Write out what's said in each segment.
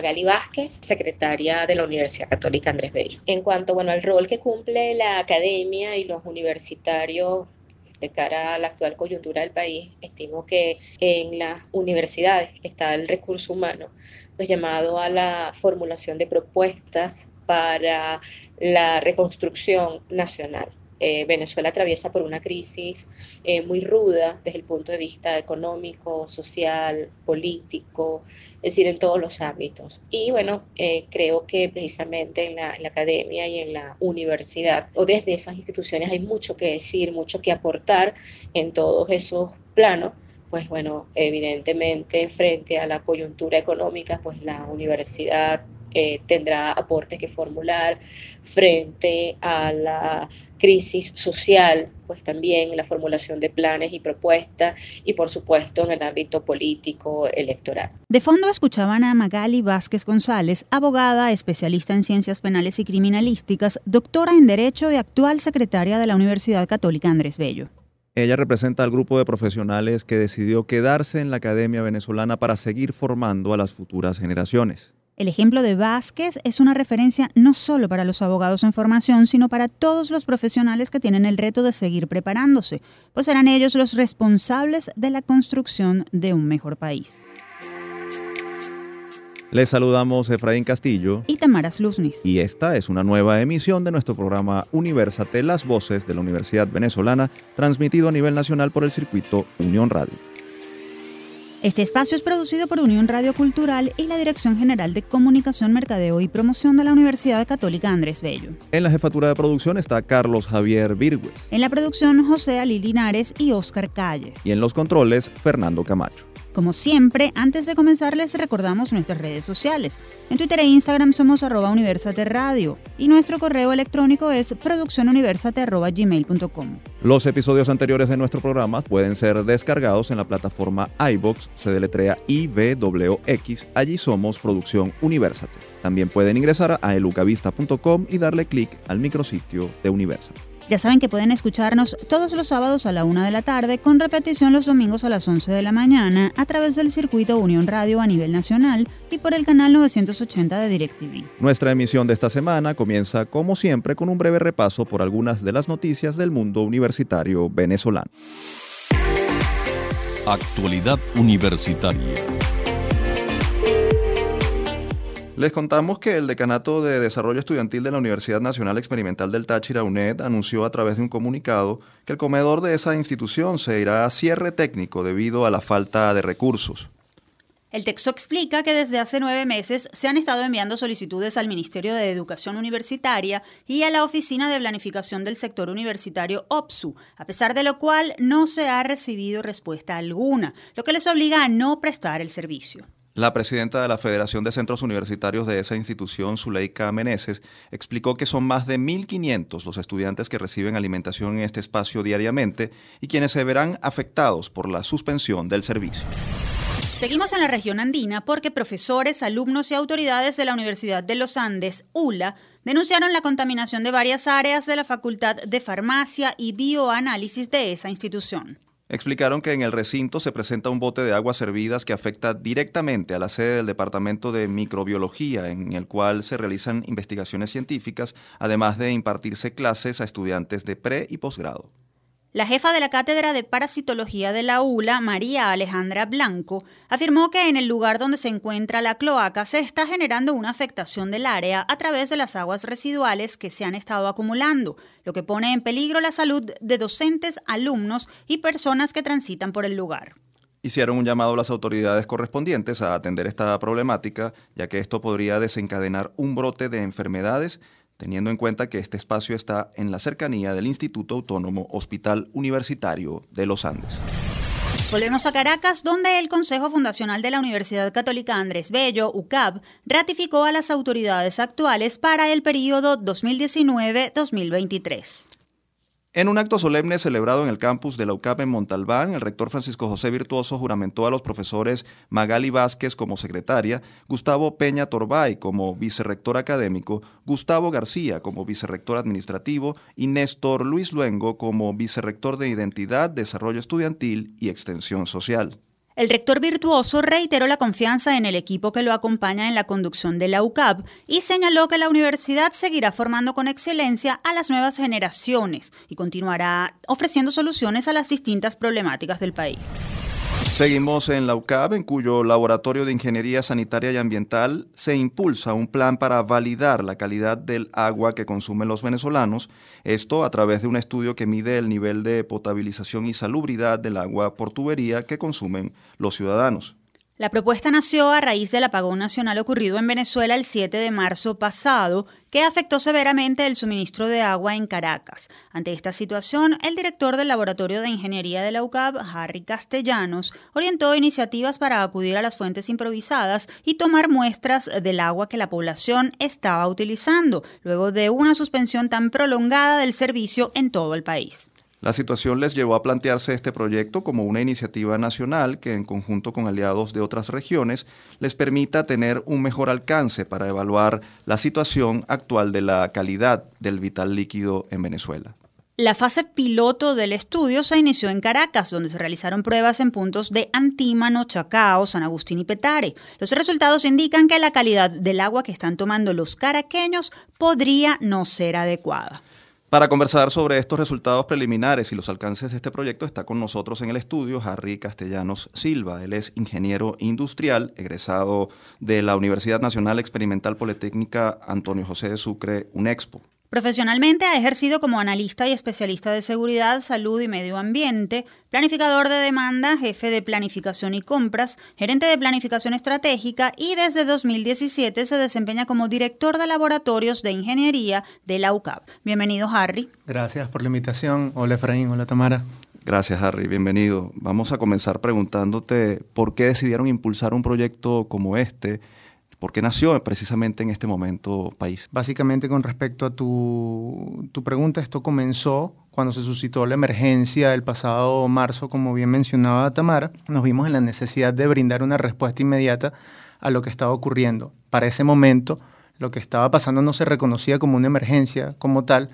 Magali Vázquez, secretaria de la Universidad Católica Andrés Bello. En cuanto bueno, al rol que cumple la academia y los universitarios de cara a la actual coyuntura del país, estimo que en las universidades está el recurso humano, pues llamado a la formulación de propuestas para la reconstrucción nacional. Eh, Venezuela atraviesa por una crisis eh, muy ruda desde el punto de vista económico, social, político, es decir, en todos los ámbitos. Y bueno, eh, creo que precisamente en la, academia y en la universidad o desde esas instituciones hay mucho que decir, mucho que aportar en todos esos planos pues bueno, evidentemente frente a la coyuntura económica, pues la universidad eh, tendrá aportes que formular frente a la crisis social, pues también la formulación de planes y propuestas y por supuesto en el ámbito político electoral. De fondo escuchaban a Magali Vázquez González, abogada, especialista en ciencias penales y criminalísticas, doctora en Derecho y actual secretaria de la Universidad Católica Andrés Bello. Ella representa al grupo de profesionales que decidió quedarse en la Academia Venezolana para seguir formando a las futuras generaciones. El ejemplo de Vázquez es una referencia no solo para los abogados en formación, sino para todos los profesionales que tienen el reto de seguir preparándose, pues serán ellos los responsables de la construcción de un mejor país. Les saludamos Efraín Castillo y Tamara Sluznis. Y esta es una nueva emisión de nuestro programa Universate, las voces de la Universidad Venezolana, transmitido a nivel nacional por el circuito Unión Radio. Este espacio es producido por Unión Radio Cultural y la Dirección General de Comunicación, Mercadeo y Promoción de la Universidad Católica Andrés Bello. En la jefatura de producción está Carlos Javier Virgües. En la producción José Ali Linares y Oscar Calles. Y en los controles Fernando Camacho. Como siempre, antes de comenzar les recordamos nuestras redes sociales. En Twitter e Instagram somos arroba Universate Radio y nuestro correo electrónico es produccionuniversate.gmail.com. Los episodios anteriores de nuestro programa pueden ser descargados en la plataforma iBox, se deletrea IVWX, allí somos Producción Universate. También pueden ingresar a elucavista.com y darle clic al micrositio de Universate. Ya saben que pueden escucharnos todos los sábados a la una de la tarde, con repetición los domingos a las 11 de la mañana, a través del circuito Unión Radio a nivel nacional y por el canal 980 de DirecTV. Nuestra emisión de esta semana comienza, como siempre, con un breve repaso por algunas de las noticias del mundo universitario venezolano. Actualidad universitaria. Les contamos que el Decanato de Desarrollo Estudiantil de la Universidad Nacional Experimental del Táchira, UNED, anunció a través de un comunicado que el comedor de esa institución se irá a cierre técnico debido a la falta de recursos. El texto explica que desde hace nueve meses se han estado enviando solicitudes al Ministerio de Educación Universitaria y a la Oficina de Planificación del Sector Universitario OPSU, a pesar de lo cual no se ha recibido respuesta alguna, lo que les obliga a no prestar el servicio. La presidenta de la Federación de Centros Universitarios de esa institución, Zuleika Meneses, explicó que son más de 1.500 los estudiantes que reciben alimentación en este espacio diariamente y quienes se verán afectados por la suspensión del servicio. Seguimos en la región andina porque profesores, alumnos y autoridades de la Universidad de los Andes, ULA, denunciaron la contaminación de varias áreas de la Facultad de Farmacia y Bioanálisis de esa institución explicaron que en el recinto se presenta un bote de aguas servidas que afecta directamente a la sede del Departamento de Microbiología, en el cual se realizan investigaciones científicas, además de impartirse clases a estudiantes de pre y posgrado. La jefa de la Cátedra de Parasitología de la ULA, María Alejandra Blanco, afirmó que en el lugar donde se encuentra la cloaca se está generando una afectación del área a través de las aguas residuales que se han estado acumulando, lo que pone en peligro la salud de docentes, alumnos y personas que transitan por el lugar. Hicieron un llamado a las autoridades correspondientes a atender esta problemática, ya que esto podría desencadenar un brote de enfermedades teniendo en cuenta que este espacio está en la cercanía del Instituto Autónomo Hospital Universitario de los Andes. Volvemos a Caracas, donde el Consejo Fundacional de la Universidad Católica Andrés Bello, UCAB, ratificó a las autoridades actuales para el periodo 2019-2023. En un acto solemne celebrado en el campus de la UCAP en Montalbán, el rector Francisco José Virtuoso juramentó a los profesores Magali Vázquez como secretaria, Gustavo Peña Torbay como vicerrector académico, Gustavo García como vicerrector administrativo y Néstor Luis Luengo como vicerrector de Identidad, Desarrollo Estudiantil y Extensión Social. El rector virtuoso reiteró la confianza en el equipo que lo acompaña en la conducción de la UCAP y señaló que la universidad seguirá formando con excelencia a las nuevas generaciones y continuará ofreciendo soluciones a las distintas problemáticas del país. Seguimos en la UCAB, en cuyo laboratorio de Ingeniería Sanitaria y Ambiental se impulsa un plan para validar la calidad del agua que consumen los venezolanos, esto a través de un estudio que mide el nivel de potabilización y salubridad del agua por tubería que consumen los ciudadanos. La propuesta nació a raíz del apagón nacional ocurrido en Venezuela el 7 de marzo pasado, que afectó severamente el suministro de agua en Caracas. Ante esta situación, el director del Laboratorio de Ingeniería de la UCAB, Harry Castellanos, orientó iniciativas para acudir a las fuentes improvisadas y tomar muestras del agua que la población estaba utilizando, luego de una suspensión tan prolongada del servicio en todo el país. La situación les llevó a plantearse este proyecto como una iniciativa nacional que en conjunto con aliados de otras regiones les permita tener un mejor alcance para evaluar la situación actual de la calidad del vital líquido en Venezuela. La fase piloto del estudio se inició en Caracas, donde se realizaron pruebas en puntos de Antímano, Chacao, San Agustín y Petare. Los resultados indican que la calidad del agua que están tomando los caraqueños podría no ser adecuada. Para conversar sobre estos resultados preliminares y los alcances de este proyecto está con nosotros en el estudio Harry Castellanos Silva. Él es ingeniero industrial, egresado de la Universidad Nacional Experimental Politécnica Antonio José de Sucre, UNEXPO. Profesionalmente ha ejercido como analista y especialista de seguridad, salud y medio ambiente, planificador de demanda, jefe de planificación y compras, gerente de planificación estratégica y desde 2017 se desempeña como director de laboratorios de ingeniería de la UCAP. Bienvenido, Harry. Gracias por la invitación. Hola, Efraín. Hola, Tamara. Gracias, Harry. Bienvenido. Vamos a comenzar preguntándote por qué decidieron impulsar un proyecto como este ¿Por qué nació precisamente en este momento país? Básicamente con respecto a tu, tu pregunta, esto comenzó cuando se suscitó la emergencia el pasado marzo, como bien mencionaba Tamara, nos vimos en la necesidad de brindar una respuesta inmediata a lo que estaba ocurriendo. Para ese momento, lo que estaba pasando no se reconocía como una emergencia como tal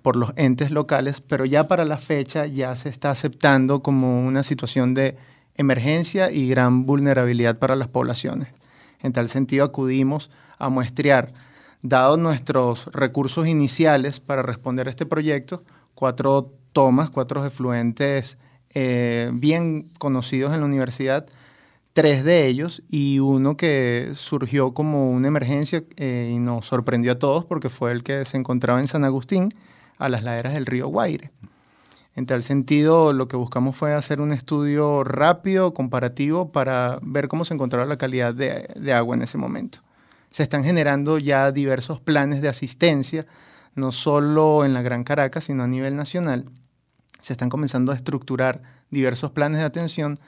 por los entes locales, pero ya para la fecha ya se está aceptando como una situación de emergencia y gran vulnerabilidad para las poblaciones. En tal sentido, acudimos a muestrear, dados nuestros recursos iniciales para responder a este proyecto, cuatro tomas, cuatro efluentes eh, bien conocidos en la universidad, tres de ellos y uno que surgió como una emergencia eh, y nos sorprendió a todos porque fue el que se encontraba en San Agustín, a las laderas del río Guaire. En tal sentido, lo que buscamos fue hacer un estudio rápido, comparativo, para ver cómo se encontraba la calidad de, agua en ese momento. Se están generando ya diversos planes de asistencia, no solo en la Gran Caracas, sino a nivel nacional. Se están comenzando a estructurar diversos planes de atención,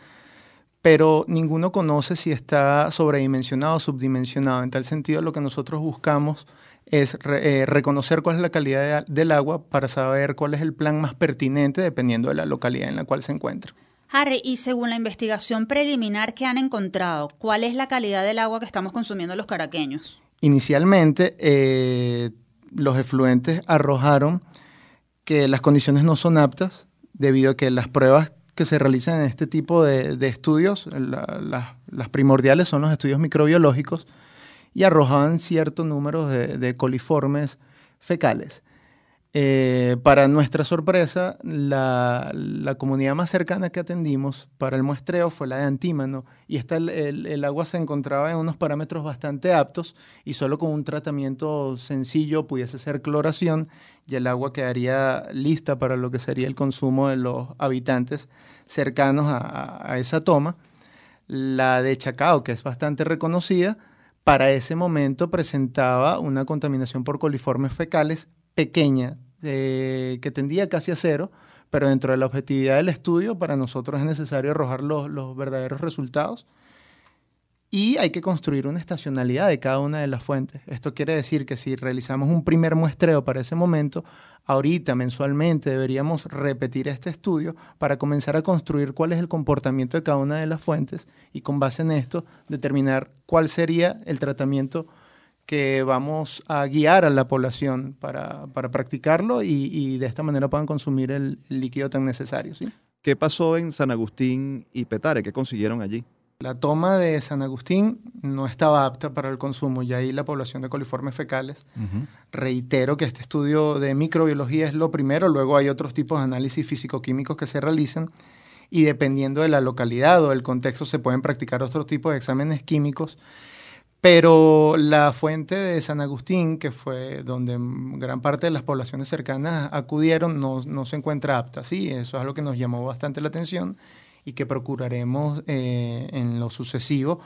pero ninguno conoce si está sobredimensionado o subdimensionado. En tal sentido, lo que nosotros buscamos es eh, reconocer cuál es la calidad del agua para saber cuál es el plan más pertinente dependiendo de la localidad en la cual se encuentra. Harry, y según la investigación preliminar que han encontrado, ¿cuál es la calidad del agua que estamos consumiendo los caraqueños? Inicialmente, eh, los efluentes arrojaron que las condiciones no son aptas debido a que las pruebas que se realizan en este tipo de, estudios, las primordiales son los estudios microbiológicos, y arrojaban cierto número de, coliformes fecales. Eh, para nuestra sorpresa, la, comunidad más cercana que atendimos para el muestreo fue la de Antímano y esta, el, agua se encontraba en unos parámetros bastante aptos y solo con un tratamiento sencillo, pudiese ser cloración, y el agua quedaría lista para lo que sería el consumo de los habitantes cercanos a, a esa toma. La de Chacao, que es bastante reconocida, para ese momento presentaba una contaminación por coliformes fecales pequeña, eh, que tendía casi a cero, pero dentro de la objetividad del estudio, para nosotros es necesario arrojar los verdaderos resultados y hay que construir una estacionalidad de cada una de las fuentes. Esto quiere decir que si realizamos un primer muestreo para ese momento, ahorita mensualmente deberíamos repetir este estudio para comenzar a construir cuál es el comportamiento de cada una de las fuentes y con base en esto determinar cuál sería el tratamiento que vamos a guiar a la población para, practicarlo y, de esta manera puedan consumir el, líquido tan necesario. ¿sí? ¿Qué pasó en San Agustín y Petare? ¿Qué consiguieron allí? La toma de San Agustín no estaba apta para el consumo y ahí la población de coliformes fecales. Reitero que este estudio de microbiología es lo primero, luego hay otros tipos de análisis físico-químicos que se realizan y dependiendo de la localidad o el contexto se pueden practicar otros tipos de exámenes químicos. Pero la fuente de San Agustín, que fue donde gran parte de las poblaciones cercanas acudieron, no, no se encuentra apta. Sí, eso es algo que nos llamó bastante la atención y que procuraremos eh, en lo sucesivo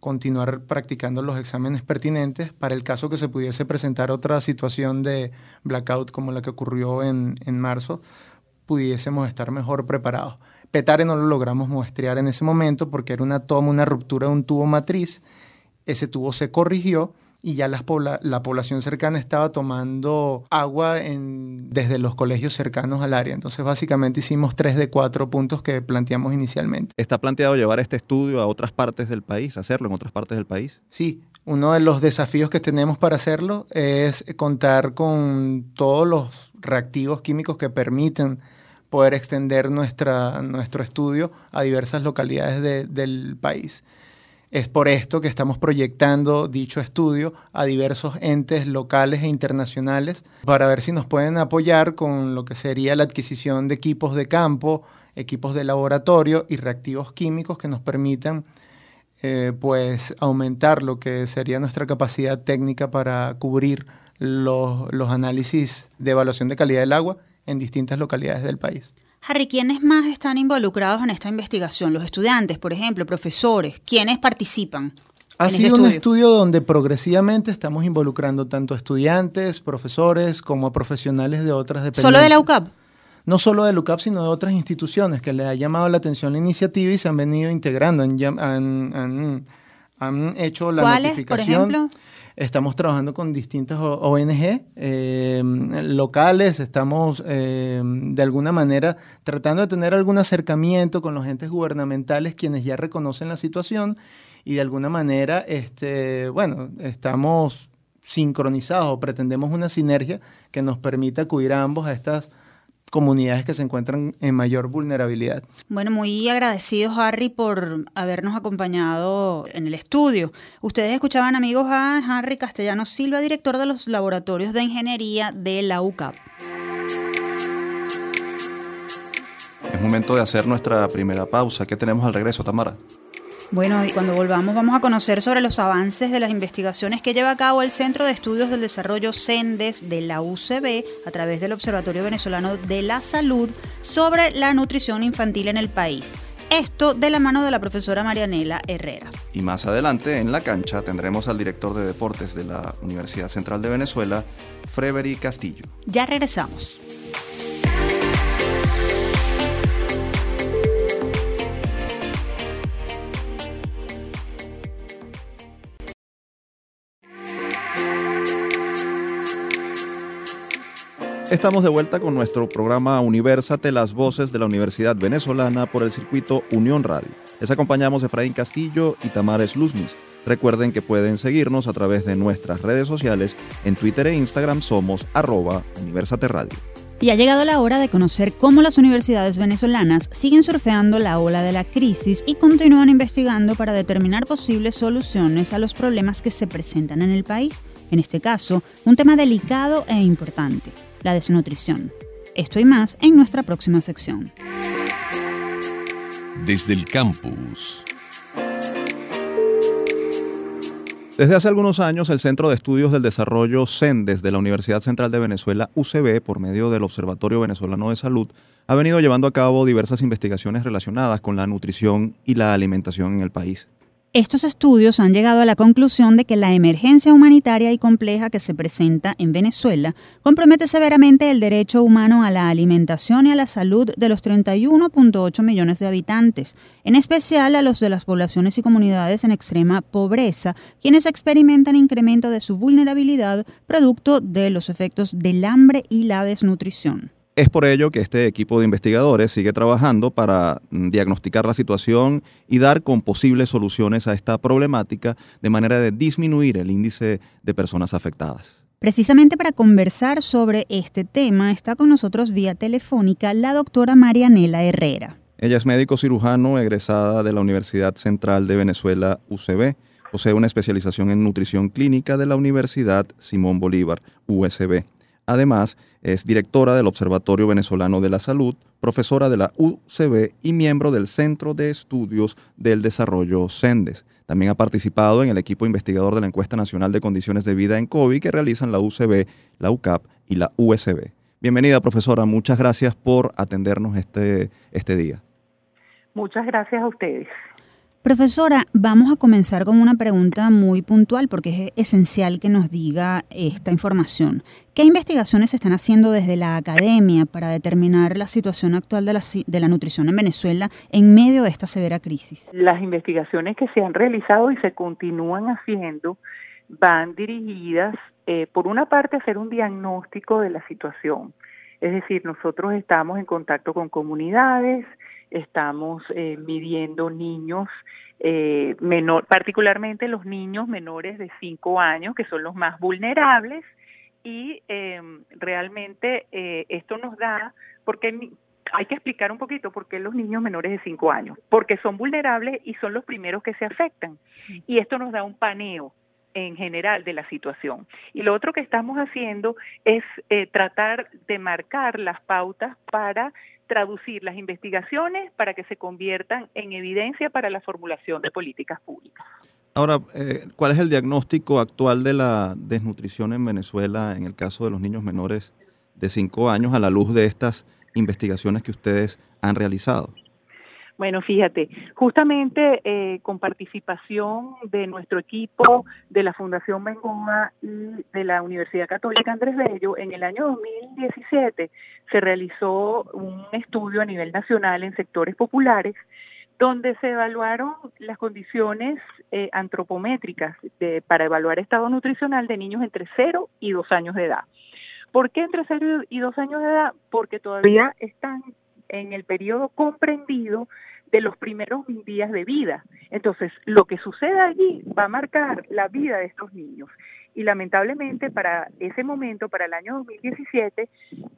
continuar practicando los exámenes pertinentes para el caso que se pudiese presentar otra situación de blackout como la que ocurrió en, en marzo, pudiésemos estar mejor preparados. Petare no lo logramos muestrear en ese momento porque era una toma, una ruptura de un tubo matriz. Ese tubo se corrigió y ya la población cercana estaba tomando agua desde los colegios cercanos al área. Entonces, básicamente hicimos tres de cuatro puntos que planteamos inicialmente. ¿Está planteado llevar este estudio a otras partes del país, hacerlo en otras partes del país? Sí, uno de los desafíos que tenemos para hacerlo es contar con todos los reactivos químicos que permiten poder extender nuestra, nuestro estudio a diversas localidades del país. Es por esto que estamos proyectando dicho estudio a diversos entes locales e internacionales para ver si nos pueden apoyar con lo que sería la adquisición de equipos de campo, equipos de laboratorio y reactivos químicos que nos permitan eh, pues aumentar lo que sería nuestra capacidad técnica para cubrir los, los análisis de evaluación de calidad del agua en distintas localidades del país. Harry, ¿quiénes más están involucrados en esta investigación? Los estudiantes, por ejemplo, profesores, ¿quiénes participan? Ha este sido un estudio donde progresivamente estamos involucrando tanto estudiantes, profesores, como profesionales de otras dependencias. ¿Solo de la UCAP? No solo de la UCAP, sino de otras instituciones que les ha llamado la atención la iniciativa y se han venido integrando, han, han, hecho la ¿Cuáles, notificación. Por ejemplo? Estamos trabajando con distintas ONG eh, locales, estamos eh, de alguna manera tratando de tener algún acercamiento con los entes gubernamentales quienes ya reconocen la situación y de alguna manera, este, bueno, estamos sincronizados o pretendemos una sinergia que nos permita acudir a ambos a estas comunidades que se encuentran en mayor vulnerabilidad. Bueno, muy agradecidos, Harry, por habernos acompañado en el estudio. Ustedes escuchaban, amigos, a Harry Castellano Silva, director de los laboratorios de ingeniería de la UCAP. Es momento de hacer nuestra primera pausa. ¿Qué tenemos al regreso, Tamara? Bueno, y cuando volvamos vamos a conocer sobre los avances de las investigaciones que lleva a cabo el Centro de Estudios del Desarrollo CENDES de la UCB a través del Observatorio Venezolano de la Salud sobre la nutrición infantil en el país. Esto de la mano de la profesora Marianela Herrera. Y más adelante en la cancha tendremos al director de deportes de la Universidad Central de Venezuela, Frevery Castillo. Ya regresamos. Estamos de vuelta con nuestro programa Universate, las voces de la Universidad Venezolana por el circuito Unión Radio. Les acompañamos Efraín Castillo y Tamares Luznis. Recuerden que pueden seguirnos a través de nuestras redes sociales. En Twitter e Instagram somos arroba Universate Radio. Y ha llegado la hora de conocer cómo las universidades venezolanas siguen surfeando la ola de la crisis y continúan investigando para determinar posibles soluciones a los problemas que se presentan en el país. En este caso, un tema delicado e importante la desnutrición. Esto y más en nuestra próxima sección. Desde el campus. Desde hace algunos años, el Centro de Estudios del Desarrollo CENDES de la Universidad Central de Venezuela, UCB, por medio del Observatorio Venezolano de Salud, ha venido llevando a cabo diversas investigaciones relacionadas con la nutrición y la alimentación en el país. Estos estudios han llegado a la conclusión de que la emergencia humanitaria y compleja que se presenta en Venezuela compromete severamente el derecho humano a la alimentación y a la salud de los 31.8 millones de habitantes, en especial a los de las poblaciones y comunidades en extrema pobreza, quienes experimentan incremento de su vulnerabilidad producto de los efectos del hambre y la desnutrición. Es por ello que este equipo de investigadores sigue trabajando para mm, diagnosticar la situación y dar con posibles soluciones a esta problemática de manera de disminuir el índice de personas afectadas. Precisamente para conversar sobre este tema está con nosotros vía telefónica la doctora Marianela Herrera. Ella es médico cirujano egresada de la Universidad Central de Venezuela, UCB. Posee una especialización en nutrición clínica de la Universidad Simón Bolívar, USB. Además, es directora del Observatorio Venezolano de la Salud, profesora de la UCB y miembro del Centro de Estudios del Desarrollo CENDES. También ha participado en el equipo investigador de la Encuesta Nacional de Condiciones de Vida en COVID que realizan la UCB, la UCAP y la USB. Bienvenida, profesora. Muchas gracias por atendernos este, este día. Muchas gracias a ustedes. Profesora, vamos a comenzar con una pregunta muy puntual porque es esencial que nos diga esta información. ¿Qué investigaciones se están haciendo desde la academia para determinar la situación actual de la, de la nutrición en Venezuela en medio de esta severa crisis? Las investigaciones que se han realizado y se continúan haciendo van dirigidas, eh, por una parte, a hacer un diagnóstico de la situación. Es decir, nosotros estamos en contacto con comunidades, estamos eh, midiendo niños eh, menor, particularmente los niños menores de 5 años, que son los más vulnerables, y em, realmente eh, esto nos da, porque hay que explicar un poquito por qué los niños menores de 5 años, porque son vulnerables y son los primeros que se afectan, y esto nos da un paneo en general de la situación. Y lo otro que estamos haciendo es eh, tratar de marcar las pautas para traducir las investigaciones para que se conviertan en evidencia para la formulación de políticas públicas. Ahora, eh, ¿cuál es el diagnóstico actual de la desnutrición en Venezuela en el caso de los niños menores de 5 años a la luz de estas investigaciones que ustedes han realizado? Bueno, fíjate, justamente eh, con participación de nuestro equipo de la Fundación Bengoa y de la Universidad Católica Andrés Bello, en el año 2017 se realizó un estudio a nivel nacional en sectores populares donde se evaluaron las condiciones eh, antropométricas para evaluar estado nutricional de niños entre 0 y 2 años de edad. ¿Por qué entre 0 y 2 años de edad? Porque todavía están en el periodo comprendido de los primeros días de vida. Entonces, lo que sucede allí va a marcar la vida de estos niños. Y lamentablemente para ese momento, para el año 2017,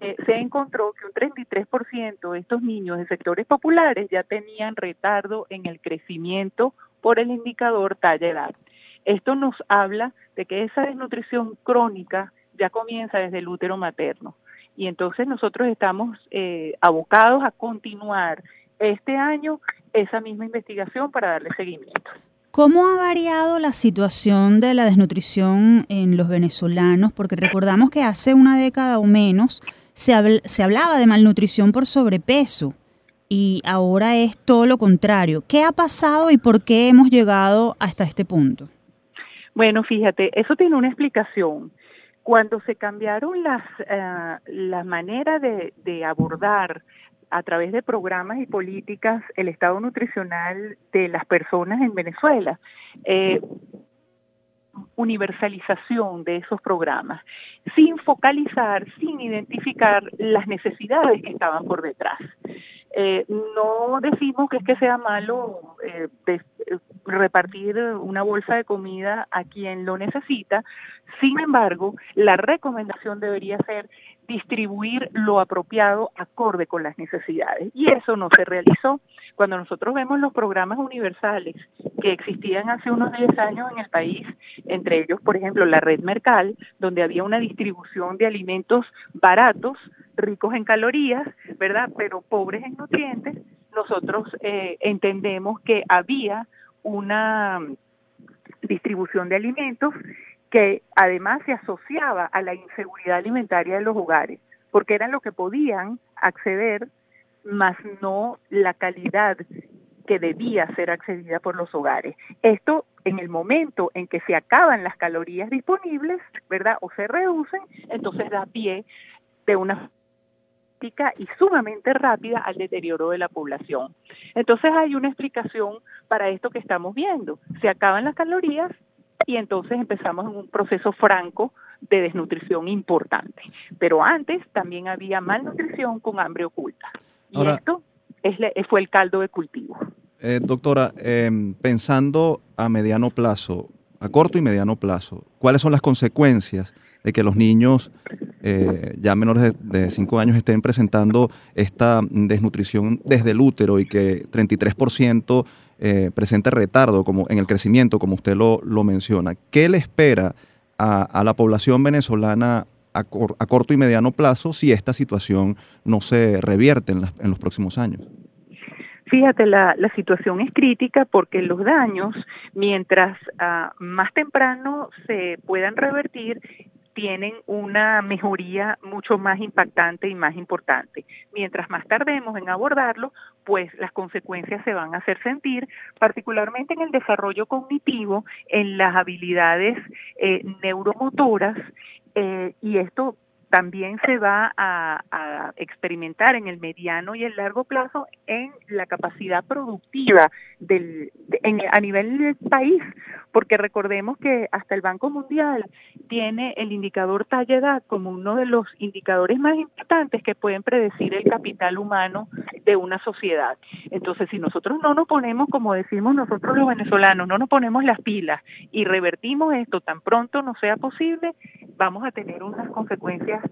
eh, se encontró que un 33% de estos niños de sectores populares ya tenían retardo en el crecimiento por el indicador talla-edad. Esto nos habla de que esa desnutrición crónica ya comienza desde el útero materno. Y entonces nosotros estamos eh, abocados a continuar este año esa misma investigación para darle seguimiento. ¿Cómo ha variado la situación de la desnutrición en los venezolanos? Porque recordamos que hace una década o menos se, se hablaba de malnutrición por sobrepeso y ahora es todo lo contrario. ¿Qué ha pasado y por qué hemos llegado hasta este punto? Bueno, fíjate, eso tiene una explicación. Cuando se cambiaron las, uh, la manera de, de abordar a través de programas y políticas el estado nutricional de las personas en Venezuela. Eh, universalización de esos programas, sin focalizar, sin identificar las necesidades que estaban por detrás. Eh, no decimos que es que sea malo eh, repartir una bolsa de comida a quien lo necesita, sin embargo, la recomendación debería ser distribuir lo apropiado acorde con las necesidades. Y eso no se realizó. Cuando nosotros vemos los programas universales que existían hace unos 10 años en el país, entre ellos, por ejemplo, la red Mercal, donde había una distribución de alimentos baratos, ricos en calorías, ¿verdad? Pero pobres en nutrientes, nosotros eh, entendemos que había una distribución de alimentos que además se asociaba a la inseguridad alimentaria de los hogares, porque eran lo que podían acceder, más no la calidad que debía ser accedida por los hogares. Esto en el momento en que se acaban las calorías disponibles, ¿verdad? O se reducen, entonces da pie de una y sumamente rápida al deterioro de la población. Entonces hay una explicación para esto que estamos viendo. Se acaban las calorías, y entonces empezamos en un proceso franco de desnutrición importante. Pero antes también había malnutrición con hambre oculta. Y esto es, fue el caldo de cultivo. Eh, doctora, em, pensando a mediano plazo, a corto y mediano plazo, ¿cuáles son las consecuencias de que los niños eh, ya menores de 5 años estén presentando esta desnutrición desde el útero y que 33% eh, presente retardo como en el crecimiento, como usted lo, lo menciona. ¿Qué le espera a, la población venezolana a, corto y mediano plazo si esta situación no se revierte en, en los próximos años? Fíjate, la, la, situación es crítica porque los daños, mientras uh, más temprano se puedan revertir, tienen una mejoría mucho más impactante y más importante. Mientras más tardemos en abordarlo, pues las consecuencias se van a hacer sentir, particularmente en el desarrollo cognitivo, en las habilidades eh, neuromotoras, eh, y esto también se va a, experimentar en el mediano y el largo plazo en la capacidad productiva del, a nivel del país, porque recordemos que hasta el Banco Mundial tiene el indicador talla edad como uno de los indicadores más importantes que pueden predecir el capital humano de una sociedad. Entonces, si nosotros no nos ponemos, como decimos nosotros los venezolanos, no nos ponemos las pilas y revertimos esto tan pronto no sea posible, vamos a tener unas consecuencias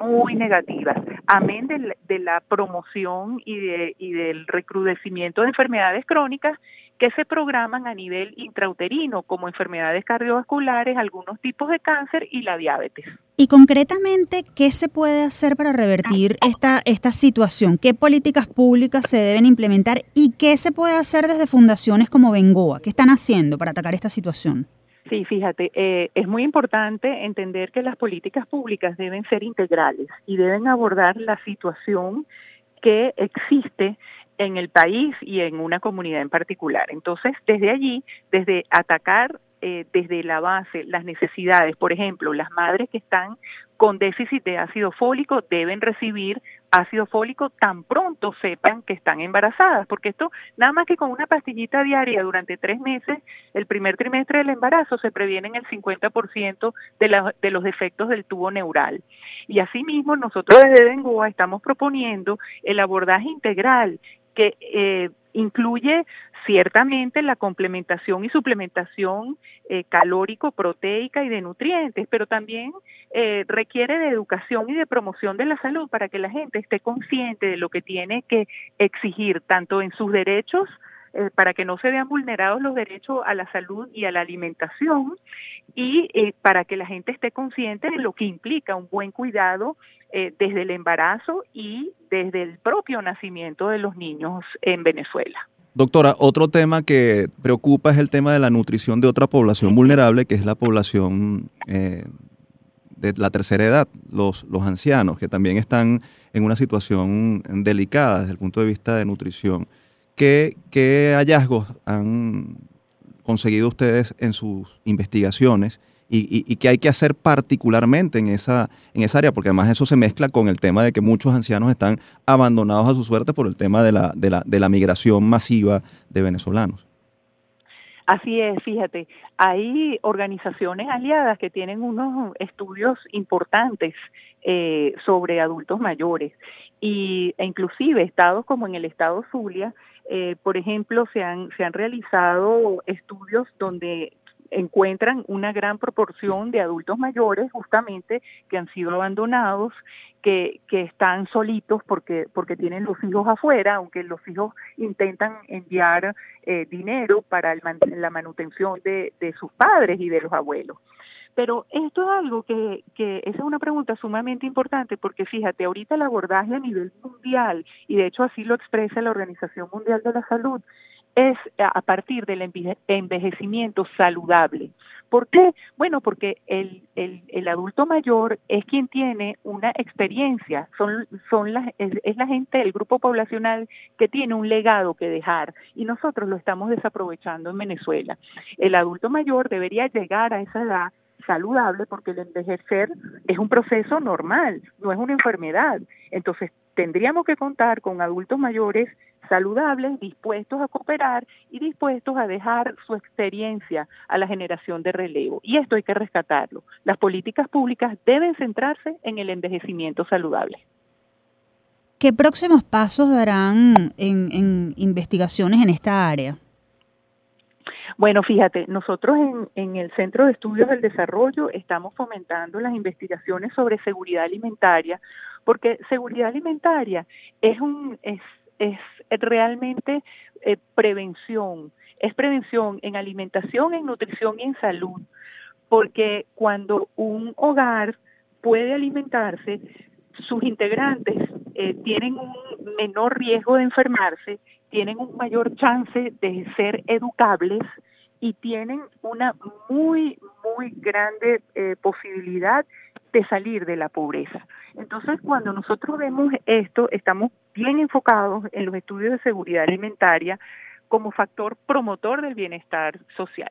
muy negativas, amén de, de la promoción y, de, y del recrudecimiento de enfermedades crónicas que se programan a nivel intrauterino, como enfermedades cardiovasculares, algunos tipos de cáncer y la diabetes. Y concretamente, ¿qué se puede hacer para revertir esta, esta situación? ¿Qué políticas públicas se deben implementar y qué se puede hacer desde fundaciones como Bengoa? ¿Qué están haciendo para atacar esta situación? Sí, fíjate, eh, es muy importante entender que las políticas públicas deben ser integrales y deben abordar la situación que existe en el país y en una comunidad en particular. Entonces, desde allí, desde atacar eh, desde la base las necesidades, por ejemplo, las madres que están con déficit de ácido fólico deben recibir ácido fólico tan pronto sepan que están embarazadas, porque esto nada más que con una pastillita diaria durante tres meses, el primer trimestre del embarazo se previenen el 50% de, los defectos del tubo neural. Y asimismo nosotros desde Dengoa estamos proponiendo el abordaje integral que eh, incluye ciertamente la complementación y suplementación eh, calórico, proteica y de nutrientes, pero también eh, requiere de educación y de promoción de la salud para que la gente esté consciente de lo que tiene que exigir tanto en sus derechos eh, para que no se vean vulnerados los derechos a la salud y a la alimentación y para que la gente esté consciente de lo que implica un buen cuidado desde el embarazo y desde el propio nacimiento de los niños en Venezuela. Doctora, otro tema que preocupa es el tema de la nutrición de otra población vulnerable, que es la población eh, de la tercera edad, los, ancianos, que también están en una situación delicada desde el punto de vista de nutrición. ¿Qué, qué hallazgos han conseguido ustedes en sus investigaciones y, y, qué hay que hacer particularmente en esa, en esa área, porque además eso se mezcla con el tema de que muchos ancianos están abandonados a su suerte por el tema de la, de la, de la migración masiva de venezolanos. Así es, fíjate, hay organizaciones aliadas que tienen unos estudios importantes eh, sobre adultos mayores y, e inclusive estados como en el estado Zulia, eh, por ejemplo, se han, se han realizado estudios donde encuentran una gran proporción de adultos mayores justamente que han sido abandonados, que, que están solitos porque, porque tienen los hijos afuera, aunque los hijos intentan enviar eh, dinero para la manutención de, de sus padres y de los abuelos. Pero esto es algo que, que, esa es una pregunta sumamente importante porque fíjate, ahorita el abordaje a nivel mundial, y de hecho así lo expresa la Organización Mundial de la Salud, es a partir del envejecimiento saludable. ¿Por qué? Bueno, porque el, el, adulto mayor es quien tiene una experiencia, son, son es, la gente, el grupo poblacional que tiene un legado que dejar y nosotros lo estamos desaprovechando en Venezuela. El adulto mayor debería llegar a esa edad saludable porque el envejecer es un proceso normal, no es una enfermedad. Entonces, tendríamos que contar con adultos mayores saludables, dispuestos a cooperar y dispuestos a dejar su experiencia a la generación de relevo. Y esto hay que rescatarlo. Las políticas públicas deben centrarse en el envejecimiento saludable. ¿Qué próximos pasos darán en, en investigaciones en esta área? Bueno, fíjate, nosotros en, en, el Centro de Estudios del Desarrollo estamos fomentando las investigaciones sobre seguridad alimentaria, porque seguridad alimentaria es un es, es realmente eh, prevención, es prevención en alimentación, en nutrición y en salud, porque cuando un hogar puede alimentarse, sus integrantes eh, tienen un menor riesgo de enfermarse, tienen un mayor chance de ser educables y tienen una muy, muy grande eh, posibilidad de salir de la pobreza. Entonces, cuando nosotros vemos esto, estamos bien enfocados en los estudios de seguridad alimentaria como factor promotor del bienestar social.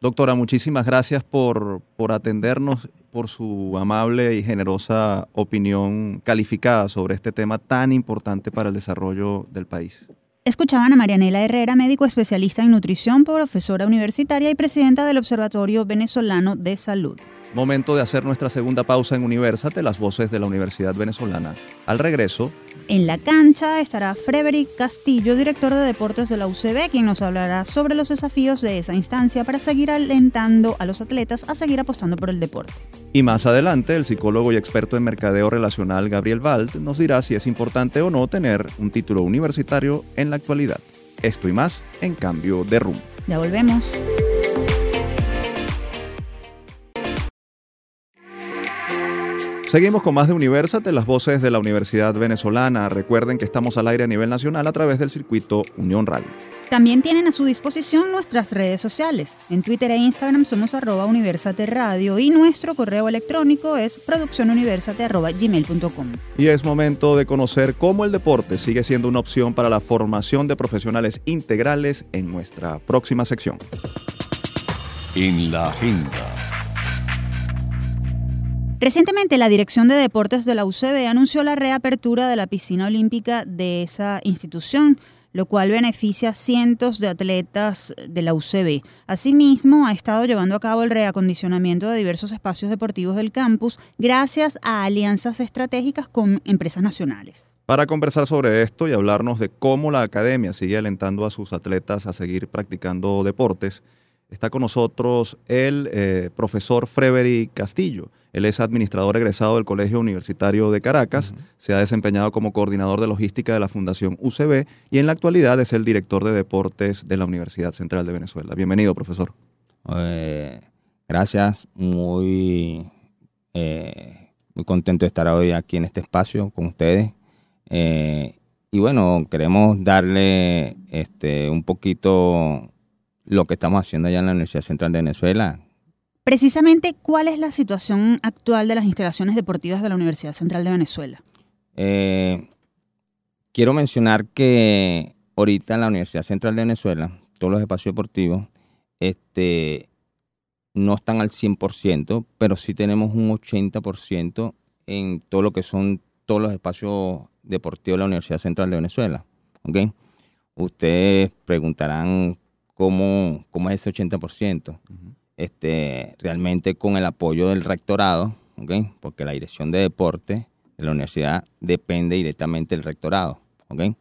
Doctora, muchísimas gracias por, por atendernos, por su amable y generosa opinión calificada sobre este tema tan importante para el desarrollo del país. Escuchaban a Marianela Herrera, médico especialista en nutrición, profesora universitaria y presidenta del Observatorio Venezolano de Salud. Momento de hacer nuestra segunda pausa en Universate, las voces de la Universidad Venezolana. Al regreso, en la cancha estará Frederick Castillo, director de deportes de la UCB, quien nos hablará sobre los desafíos de esa instancia para seguir alentando a los atletas a seguir apostando por el deporte. Y más adelante, el psicólogo y experto en mercadeo relacional Gabriel Valt nos dirá si es importante o no tener un título universitario en la actualidad. Esto y más en cambio de rumbo. Ya volvemos. Seguimos con más de Universate, las voces de la Universidad Venezolana. Recuerden que estamos al aire a nivel nacional a través del circuito Unión Radio. También tienen a su disposición nuestras redes sociales. En Twitter e Instagram somos arroba Universate Radio y nuestro correo electrónico es produccionuniversate.gmail.com. Y es momento de conocer cómo el deporte sigue siendo una opción para la formación de profesionales integrales en nuestra próxima sección. En la agenda. Recientemente, la Dirección de Deportes de la UCB anunció la reapertura de la piscina olímpica de esa institución, lo cual beneficia a cientos de atletas de la UCB. Asimismo, ha estado llevando a cabo el reacondicionamiento de diversos espacios deportivos del campus gracias a alianzas estratégicas con empresas nacionales. Para conversar sobre esto y hablarnos de cómo la academia sigue alentando a sus atletas a seguir practicando deportes, está con nosotros el eh, profesor Frevery Castillo. Él es administrador egresado del Colegio Universitario de Caracas, se ha desempeñado como coordinador de logística de la Fundación UCB y en la actualidad es el director de deportes de la Universidad Central de Venezuela. Bienvenido, profesor. Eh, gracias, muy, eh, muy contento de estar hoy aquí en este espacio con ustedes. Eh, y bueno, queremos darle este, un poquito lo que estamos haciendo allá en la Universidad Central de Venezuela, Precisamente, ¿cuál es la situación actual de las instalaciones deportivas de la Universidad Central de Venezuela? Eh, quiero mencionar que ahorita en la Universidad Central de Venezuela, todos los espacios deportivos, este, no están al 100%, pero sí tenemos un 80% en todo lo que son todos los espacios deportivos de la Universidad Central de Venezuela. ¿okay? Ustedes preguntarán cómo, cómo es ese 80% este, realmente con el apoyo del rectorado, ¿okay? porque la dirección de deporte de la universidad depende directamente del rectorado. ¿okay?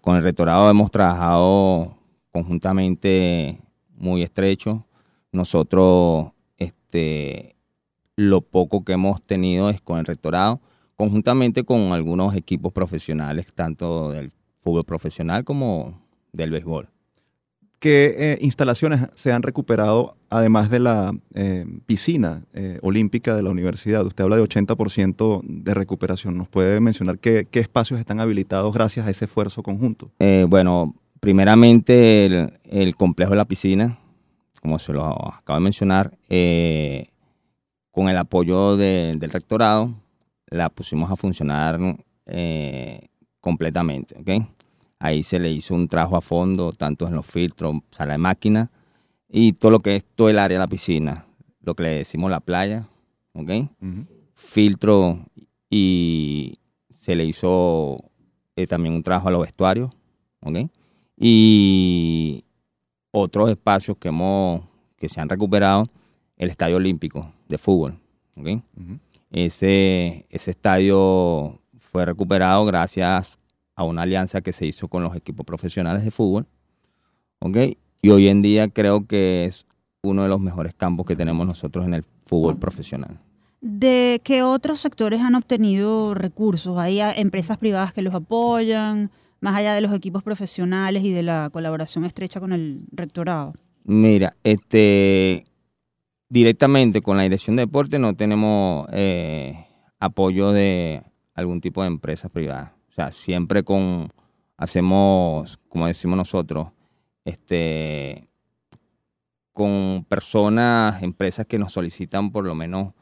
Con el rectorado hemos trabajado conjuntamente muy estrecho. Nosotros, este, lo poco que hemos tenido es con el rectorado, conjuntamente con algunos equipos profesionales, tanto del fútbol profesional como del béisbol. ¿Qué eh, instalaciones se han recuperado además de la eh, piscina eh, olímpica de la universidad? Usted habla de 80% de recuperación. ¿Nos puede mencionar qué, espacios están habilitados gracias a ese esfuerzo conjunto? bueno, primeramente el, complejo de la piscina, como se lo acabo de mencionar, con el apoyo del rectorado, la pusimos a funcionar completamente. ¿okay? Ahí se le hizo un trabajo a fondo, tanto en los filtros, sala de máquina y todo lo que es todo el área de la piscina, lo que le decimos la playa, ¿ok? Filtro y se le hizo eh, también un trabajo a los vestuarios, ¿ok? Y otros espacios que hemos que se han recuperado, el Estadio Olímpico de fútbol, ¿ok? ese, ese estadio fue recuperado gracias a una alianza que se hizo con los equipos profesionales de fútbol, ¿ok? y hoy en día creo que es uno de los mejores campos que tenemos nosotros en el fútbol profesional. ¿De qué otros sectores han obtenido recursos? ¿Hay empresas privadas que los apoyan, más allá de los equipos profesionales y de la colaboración estrecha con el rectorado? Mira, este directamente con la dirección de deporte no tenemos eh, apoyo de algún tipo de empresas privadas. O sea, siempre con hacemos, como decimos nosotros, este con personas, empresas que nos solicitan por lo menos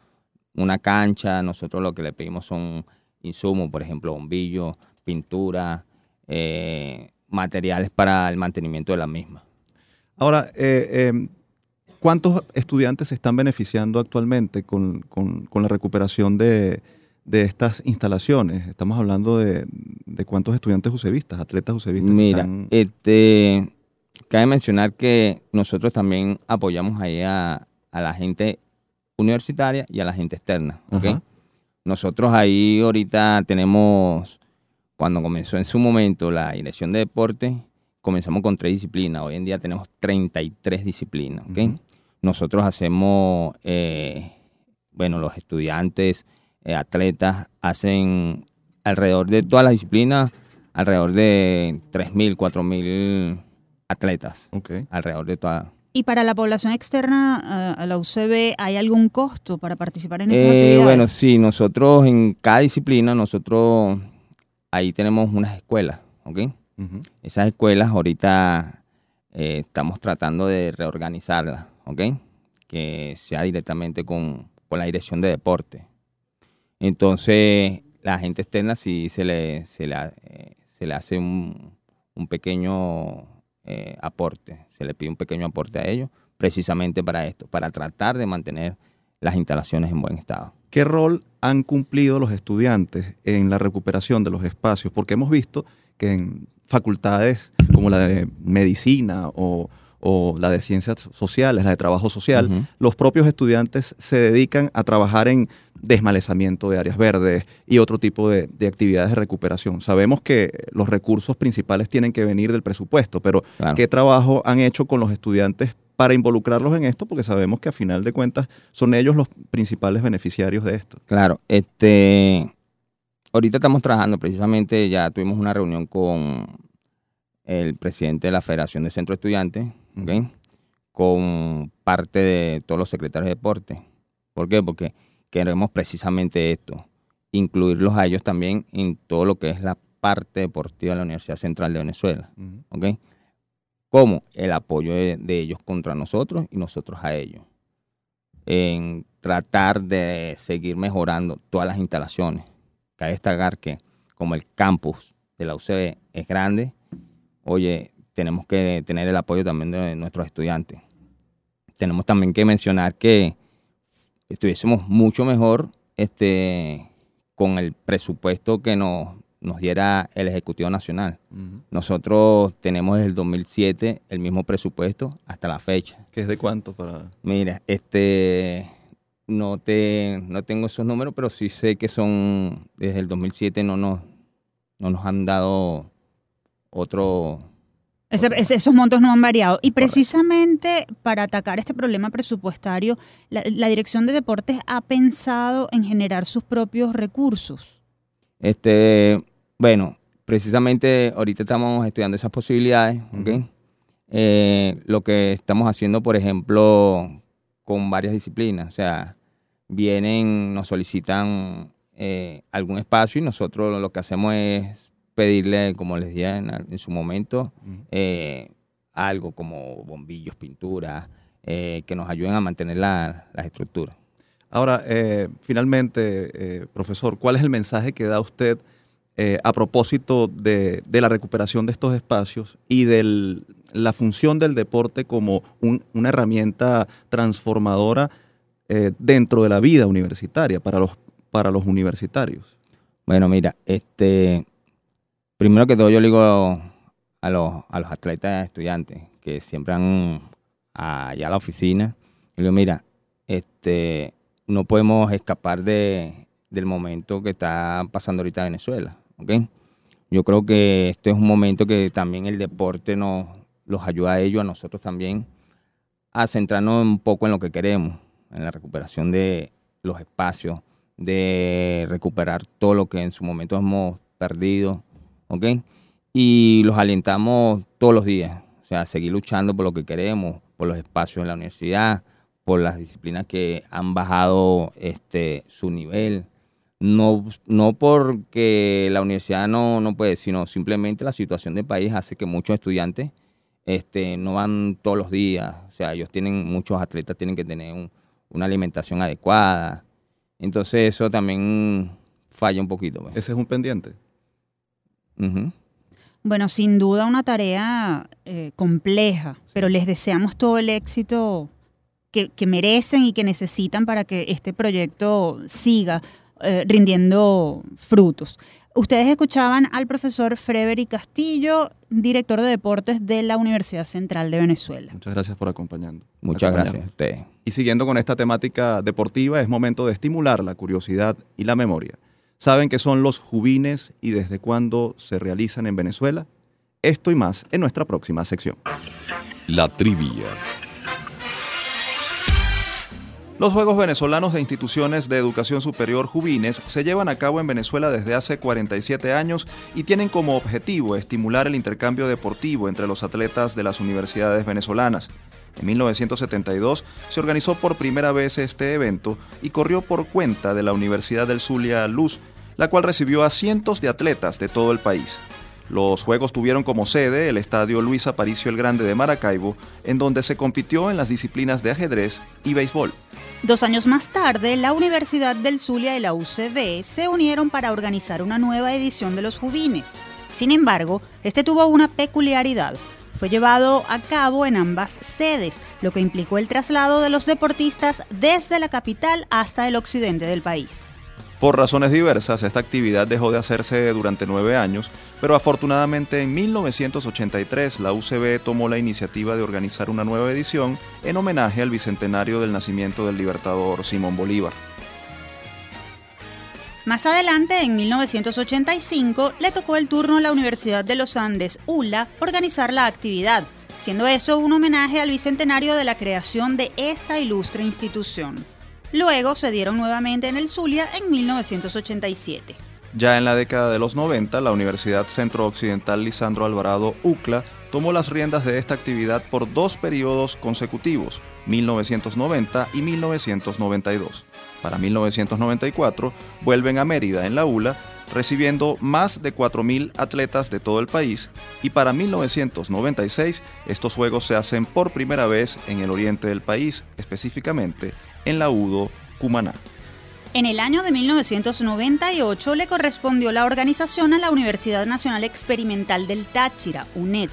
una cancha, nosotros lo que le pedimos son insumos, por ejemplo, bombillos, pintura, eh, materiales para el mantenimiento de la misma. Ahora, eh, eh, ¿cuántos estudiantes se están beneficiando actualmente con, con- con la recuperación de, de estas instalaciones? Estamos hablando de, de cuántos estudiantes usevistas, atletas usevistas. Mira, están- este, cabe mencionar que nosotros también apoyamos ahí a, a la gente universitaria y a la gente externa, ¿ok? Ajá. Nosotros ahí ahorita tenemos, cuando comenzó en su momento la dirección de deporte, comenzamos con tres disciplinas. Hoy en día tenemos 33 disciplinas, ¿ok? Ujú. Nosotros hacemos, eh, bueno, los estudiantes, eh, atletas, hacen alrededor de todas las disciplinas, alrededor de 3.000, 4.000 atletas, Ok. alrededor de todas. ¿Y para la población externa a, a la UCB hay algún costo para participar en estas Eh, actividades? bueno, sí, nosotros en cada disciplina, nosotros ahí tenemos unas escuelas, ¿ok? Esas escuelas ahorita eh, estamos tratando de reorganizarlas, ¿ok? Que sea directamente con, con la dirección de deporte. Entonces, la gente externa sí se le, se le, eh, se le hace un, un pequeño eh, aporte, se le pide un pequeño aporte a ellos, precisamente para esto, para tratar de mantener las instalaciones en buen estado. ¿Qué rol han cumplido los estudiantes en la recuperación de los espacios? Porque hemos visto que en facultades como la de medicina o, o la de ciencias sociales, la de trabajo social, los propios estudiantes se dedican a trabajar en desmalezamiento de áreas verdes y otro tipo de, de actividades de recuperación. Sabemos que los recursos principales tienen que venir del presupuesto, pero Claro. ¿qué trabajo han hecho con los estudiantes para involucrarlos en esto? Porque sabemos que a final de cuentas son ellos los principales beneficiarios de esto. Claro, este, ahorita estamos trabajando, precisamente ya tuvimos una reunión con el presidente de la Federación de Centro Estudiantes, con parte de todos los secretarios de deporte. ¿Por qué? Porque queremos precisamente esto, incluirlos a ellos también en todo lo que es la parte deportiva de la Universidad Central de Venezuela. ¿ok? Como el apoyo de, de ellos contra nosotros y nosotros a ellos. En tratar de seguir mejorando todas las instalaciones. Cabe destacar que como el campus de la UCB es grande, oye, tenemos que tener el apoyo también de nuestros estudiantes. Tenemos también que mencionar que estuviésemos mucho mejor este, con el presupuesto que nos, nos diera el Ejecutivo Nacional. Nosotros tenemos desde el 2007 el mismo presupuesto hasta la fecha. ¿Qué es de cuánto para...? Mira, este no te no tengo esos números, pero sí sé que son desde el 2007 no nos no nos han dado otro Ese- ese- esos montos no han variado. Y precisamente para atacar este problema presupuestario, la, la Dirección de Deportes ha pensado en generar sus propios recursos. Este, bueno, precisamente ahorita estamos estudiando esas posibilidades. Eh, lo que estamos haciendo, por ejemplo, con varias disciplinas, o sea, vienen, nos solicitan eh, algún espacio y nosotros lo que hacemos es pedirle, como les dije en, en su momento, eh, algo como bombillos, pintura, eh, que nos ayuden a mantener la- las estructuras. Ahora, eh, finalmente, profesor, ¿cuál es el mensaje que da usted a propósito de, de la recuperación de estos espacios y de la función del deporte como un- una herramienta transformadora dentro de la vida universitaria para los, para los universitarios? Bueno, mira, este, primero que todo yo le digo a los, a los atletas estudiantes que siempre han allá a la oficina, le digo, mira, este, no podemos escapar de, del momento que está pasando ahorita Venezuela, ¿ok? Yo creo que este es un momento que también el deporte nos los ayuda a ellos, a nosotros también, a centrarnos un poco en lo que queremos, en la recuperación de los espacios, de recuperar todo lo que en su momento hemos perdido, ¿ok? Y los alentamos todos los días, o sea, seguir luchando por lo que queremos, por los espacios en la universidad, por las disciplinas que han bajado este, su nivel. No, no porque la universidad no, no puede, sino simplemente la situación del país hace que muchos estudiantes este, no van todos los días. O sea, ellos tienen, muchos atletas tienen que tener una alimentación adecuada. Entonces eso también falla un poquito. Pues. Ese es un pendiente. Bueno, sin duda una tarea eh, compleja, pero les deseamos todo el éxito que, merecen y que necesitan para que este proyecto siga eh, rindiendo frutos. Ustedes escuchaban al profesor Frevery Castillo, director de deportes de la Universidad Central de Venezuela. Muchas gracias por acompañarnos. Muchas gracias a usted. Y siguiendo con esta temática deportiva, es momento de estimular la curiosidad y la memoria. ¿Saben qué son los jubines y desde cuándo se realizan en Venezuela? Esto y más en nuestra próxima sección. La trivia. Los Juegos Venezolanos de Instituciones de Educación Superior Jubines se llevan a cabo en Venezuela desde hace 47 años y tienen como objetivo estimular el intercambio deportivo entre los atletas de las universidades venezolanas. En 1972 se organizó por primera vez este evento y corrió por cuenta de la Universidad del Zulia Luz, la cual recibió a cientos de atletas de todo el país. Los Juegos tuvieron como sede el Estadio Luis Aparicio el Grande de Maracaibo, en donde se compitió en las disciplinas de ajedrez y béisbol. Dos años más tarde, la Universidad del Zulia y la UCB se unieron para organizar una nueva edición de los Jubines. Sin embargo, este tuvo una peculiaridad. Fue llevado a cabo en ambas sedes, lo que implicó el traslado de los deportistas desde la capital hasta el occidente del país. Por razones diversas, esta actividad dejó de hacerse durante nueve años, pero afortunadamente en 1983 la UCB tomó la iniciativa de organizar una nueva edición en homenaje al bicentenario del nacimiento del libertador Simón Bolívar. Más adelante, en 1985, le tocó el turno a la Universidad de los Andes, ULA, organizar la actividad, siendo eso un homenaje al bicentenario de la creación de esta ilustre institución. Luego se dieron nuevamente en el Zulia en 1987. Ya en la década de los 90, la Universidad Centro Occidental Lisandro Alvarado UCLA tomó las riendas de esta actividad por dos periodos consecutivos, 1990 y 1992. Para 1994 vuelven a Mérida en la ULA, recibiendo más de 4.000 atletas de todo el país, y para 1996 estos Juegos se hacen por primera vez en el oriente del país, específicamente en la UDO Cumaná. En el año de 1998 le correspondió la organización a la Universidad Nacional Experimental del Táchira, UNED.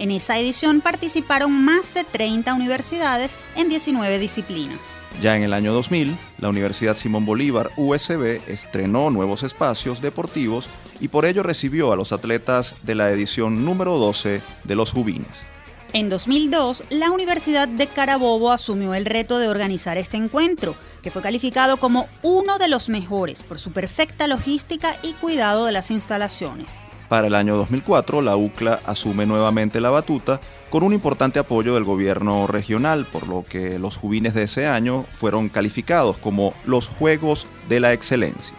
En esa edición participaron más de 30 universidades en 19 disciplinas. Ya en el año 2000, la Universidad Simón Bolívar USB estrenó nuevos espacios deportivos y por ello recibió a los atletas de la edición número 12 de los Jubines. En 2002, la Universidad de Carabobo asumió el reto de organizar este encuentro, que fue calificado como uno de los mejores por su perfecta logística y cuidado de las instalaciones. Para el año 2004, la UCLA asume nuevamente la batuta con un importante apoyo del gobierno regional, por lo que los jubines de ese año fueron calificados como los Juegos de la Excelencia.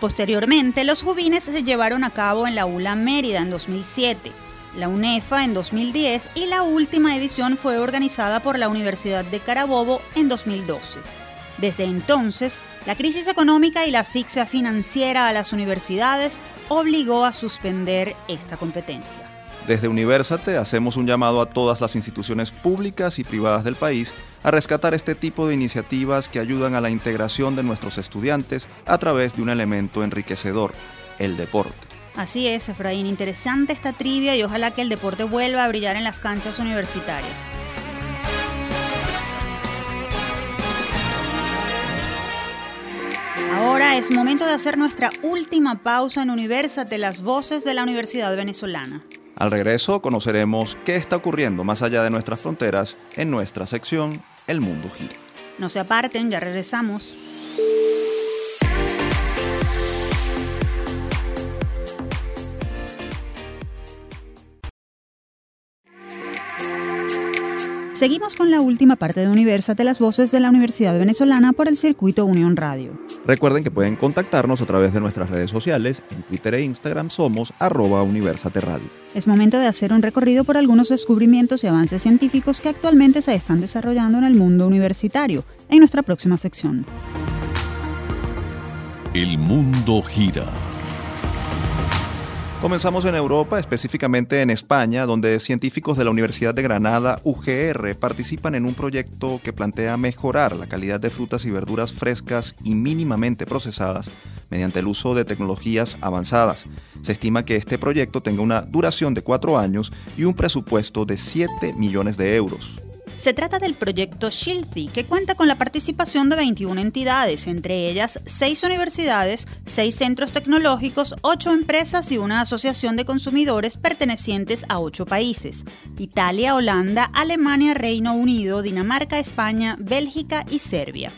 Posteriormente, los jubines se llevaron a cabo en la ULA Mérida en 2007 la UNEFA en 2010 y la última edición fue organizada por la Universidad de Carabobo en 2012. Desde entonces, la crisis económica y la asfixia financiera a las universidades obligó a suspender esta competencia. Desde Universate hacemos un llamado a todas las instituciones públicas y privadas del país a rescatar este tipo de iniciativas que ayudan a la integración de nuestros estudiantes a través de un elemento enriquecedor, el deporte. Así es, Efraín, interesante esta trivia y ojalá que el deporte vuelva a brillar en las canchas universitarias. Ahora es momento de hacer nuestra última pausa en Universate, las voces de la Universidad Venezolana. Al regreso conoceremos qué está ocurriendo más allá de nuestras fronteras en nuestra sección El Mundo Gira. No se aparten, ya regresamos. Seguimos con la última parte de Universate, las voces de la Universidad Venezolana por el circuito Unión Radio. Recuerden que pueden contactarnos a través de nuestras redes sociales, en Twitter e Instagram somos arroba Universate Radio. Es momento de hacer un recorrido por algunos descubrimientos y avances científicos que actualmente se están desarrollando en el mundo universitario, en nuestra próxima sección. El mundo gira. Comenzamos en Europa, específicamente en España, donde científicos de la Universidad de Granada, UGR, participan en un proyecto que plantea mejorar la calidad de frutas y verduras frescas y mínimamente procesadas mediante el uso de tecnologías avanzadas. Se estima que este proyecto tenga una duración de cuatro años y un presupuesto de 7 millones de euros. Se trata del proyecto Shilthy, que cuenta con la participación de 21 entidades, entre ellas 6 universidades, 6 centros tecnológicos, 8 empresas y una asociación de consumidores pertenecientes a 8 países, Italia, Holanda, Alemania, Reino Unido, Dinamarca, España, Bélgica y Serbia.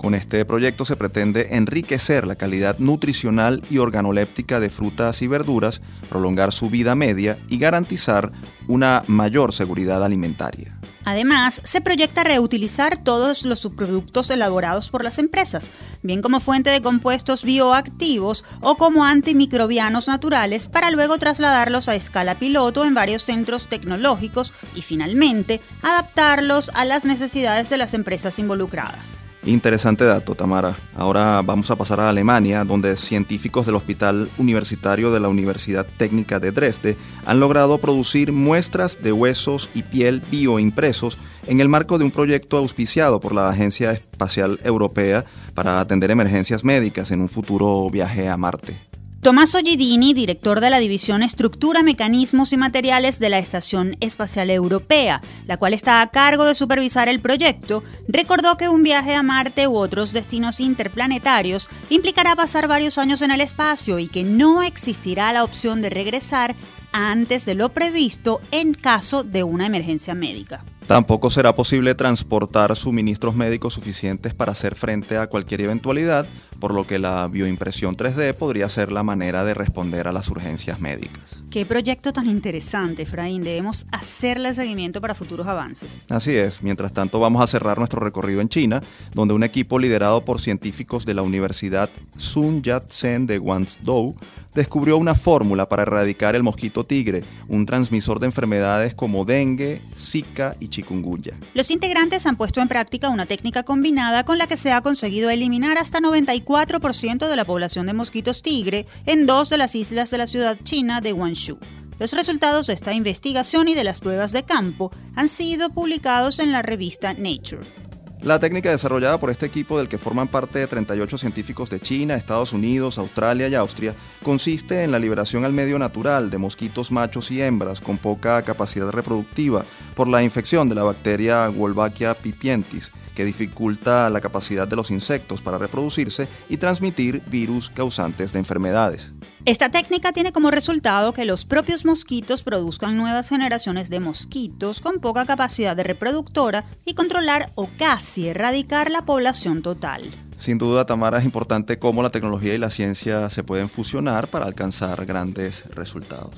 Con este proyecto se pretende enriquecer la calidad nutricional y organoléptica de frutas y verduras, prolongar su vida media y garantizar una mayor seguridad alimentaria. Además, se proyecta reutilizar todos los subproductos elaborados por las empresas, bien como fuente de compuestos bioactivos o como antimicrobianos naturales, para luego trasladarlos a escala piloto en varios centros tecnológicos y finalmente adaptarlos a las necesidades de las empresas involucradas. Interesante dato, Tamara. Ahora vamos a pasar a Alemania, donde científicos del Hospital Universitario de la Universidad Técnica de Dresde han logrado producir muestras de huesos y piel bioimpresos en el marco de un proyecto auspiciado por la Agencia Espacial Europea para atender emergencias médicas en un futuro viaje a Marte. Tommaso Gidini, director de la División Estructura, Mecanismos y Materiales de la Estación Espacial Europea, la cual está a cargo de supervisar el proyecto, recordó que un viaje a Marte u otros destinos interplanetarios implicará pasar varios años en el espacio y que no existirá la opción de regresar antes de lo previsto en caso de una emergencia médica. Tampoco será posible transportar suministros médicos suficientes para hacer frente a cualquier eventualidad, por lo que la bioimpresión 3D podría ser la manera de responder a las urgencias médicas. Qué proyecto tan interesante, Efraín. Debemos hacerle seguimiento para futuros avances. Así es. Mientras tanto, vamos a cerrar nuestro recorrido en China, donde un equipo liderado por científicos de la Universidad Sun Yat-sen de Guangzhou descubrió una fórmula para erradicar el mosquito tigre, un transmisor de enfermedades como dengue, zika y chikungunya. Los integrantes han puesto en práctica una técnica combinada con la que se ha conseguido eliminar hasta 94% de la población de mosquitos tigre en dos de las islas de la ciudad china de Guangzhou. Los resultados de esta investigación y de las pruebas de campo han sido publicados en la revista Nature. La técnica desarrollada por este equipo del que forman parte 38 científicos de China, Estados Unidos, Australia y Austria consiste en la liberación al medio natural de mosquitos machos y hembras con poca capacidad reproductiva por la infección de la bacteria Wolbachia pipientis, que dificulta la capacidad de los insectos para reproducirse y transmitir virus causantes de enfermedades. Esta técnica tiene como resultado que los propios mosquitos produzcan nuevas generaciones de mosquitos con poca capacidad de reproductora y controlar o casi erradicar la población total. Sin duda, Tamara, es importante cómo la tecnología y la ciencia se pueden fusionar para alcanzar grandes resultados.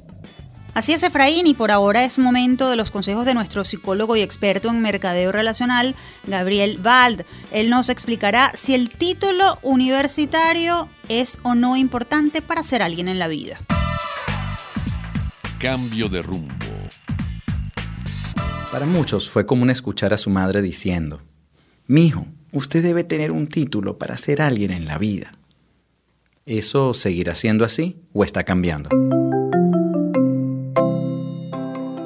Así es, Efraín, y por ahora es momento de los consejos de nuestro psicólogo y experto en mercadeo relacional, Gabriel Vald. Él nos explicará si el título universitario es o no importante para ser alguien en la vida. Cambio de rumbo. Para muchos fue común escuchar a su madre diciendo, Mijo, usted debe tener un título para ser alguien en la vida. ¿Eso seguirá siendo así o está cambiando?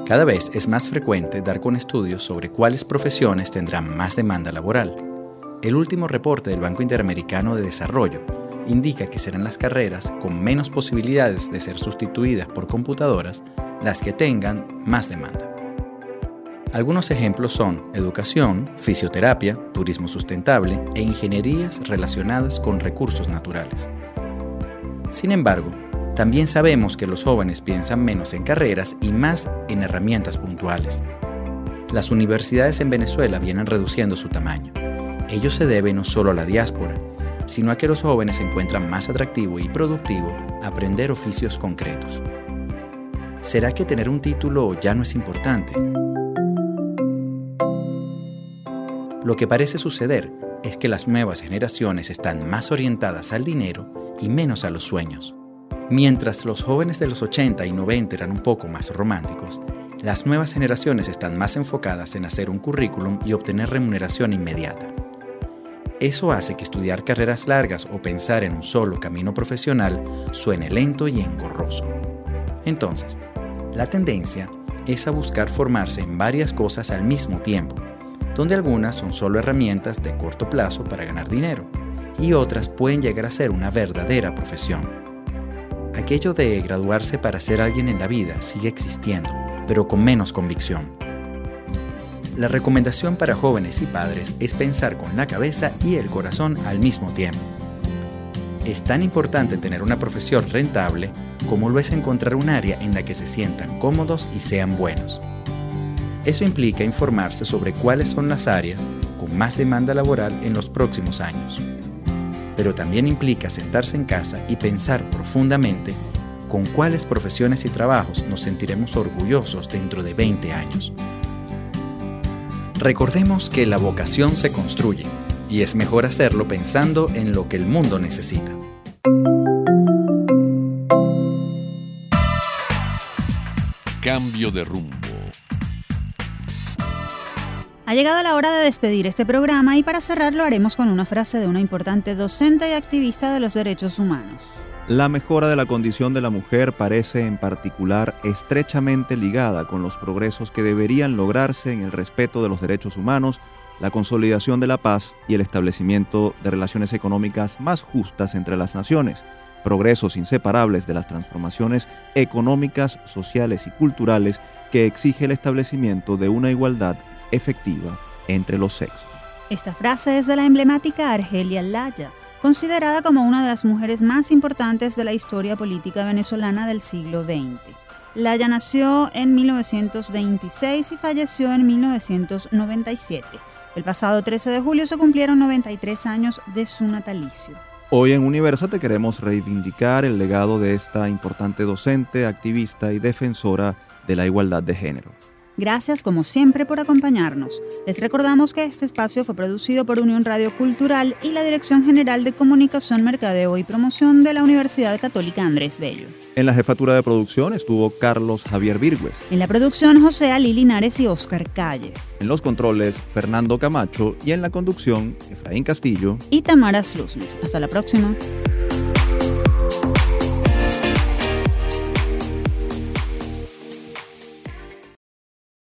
Cada vez es más frecuente dar con estudios sobre cuáles profesiones tendrán más demanda laboral. El último reporte del Banco Interamericano de Desarrollo indica que serán las carreras con menos posibilidades de ser sustituidas por computadoras las que tengan más demanda. Algunos ejemplos son educación, fisioterapia, turismo sustentable e ingenierías relacionadas con recursos naturales. Sin embargo, también sabemos que los jóvenes piensan menos en carreras y más en herramientas puntuales. Las universidades en Venezuela vienen reduciendo su tamaño. Ello se debe no solo a la diáspora, sino a que los jóvenes encuentran más atractivo y productivo aprender oficios concretos. ¿Será que tener un título ya no es importante? Lo que parece suceder es que las nuevas generaciones están más orientadas al dinero y menos a los sueños. Mientras los jóvenes de los 80 y 90 eran un poco más románticos, las nuevas generaciones están más enfocadas en hacer un currículum y obtener remuneración inmediata. Eso hace que estudiar carreras largas o pensar en un solo camino profesional suene lento y engorroso. Entonces, la tendencia es a buscar formarse en varias cosas al mismo tiempo, donde algunas son solo herramientas de corto plazo para ganar dinero y otras pueden llegar a ser una verdadera profesión aquello de graduarse para ser alguien en la vida sigue existiendo, pero con menos convicción. La recomendación para jóvenes y padres es pensar con la cabeza y el corazón al mismo tiempo. Es tan importante tener una profesión rentable como lo es encontrar un área en la que se sientan cómodos y sean buenos. Eso implica informarse sobre cuáles son las áreas con más demanda laboral en los próximos años pero también implica sentarse en casa y pensar profundamente con cuáles profesiones y trabajos nos sentiremos orgullosos dentro de 20 años. Recordemos que la vocación se construye y es mejor hacerlo pensando en lo que el mundo necesita. Cambio de rumbo. Ha llegado la hora de despedir este programa y para cerrar lo haremos con una frase de una importante docente y activista de los derechos humanos. La mejora de la condición de la mujer parece en particular estrechamente ligada con los progresos que deberían lograrse en el respeto de los derechos humanos, la consolidación de la paz y el establecimiento de relaciones económicas más justas entre las naciones, progresos inseparables de las transformaciones económicas, sociales y culturales que exige el establecimiento de una igualdad efectiva entre los sexos. Esta frase es de la emblemática Argelia Laya, considerada como una de las mujeres más importantes de la historia política venezolana del siglo XX. Laya nació en 1926 y falleció en 1997. El pasado 13 de julio se cumplieron 93 años de su natalicio. Hoy en Universate queremos reivindicar el legado de esta importante docente, activista y defensora de la igualdad de género. Gracias como siempre por acompañarnos. Les recordamos que este espacio fue producido por Unión Radio Cultural y la Dirección General de Comunicación, Mercadeo y Promoción de la Universidad Católica Andrés Bello. En la jefatura de producción estuvo Carlos Javier Virgües. En la producción José Ali Linares y Oscar Calles. En los controles Fernando Camacho y en la conducción Efraín Castillo y Tamara Sluznes. Hasta la próxima.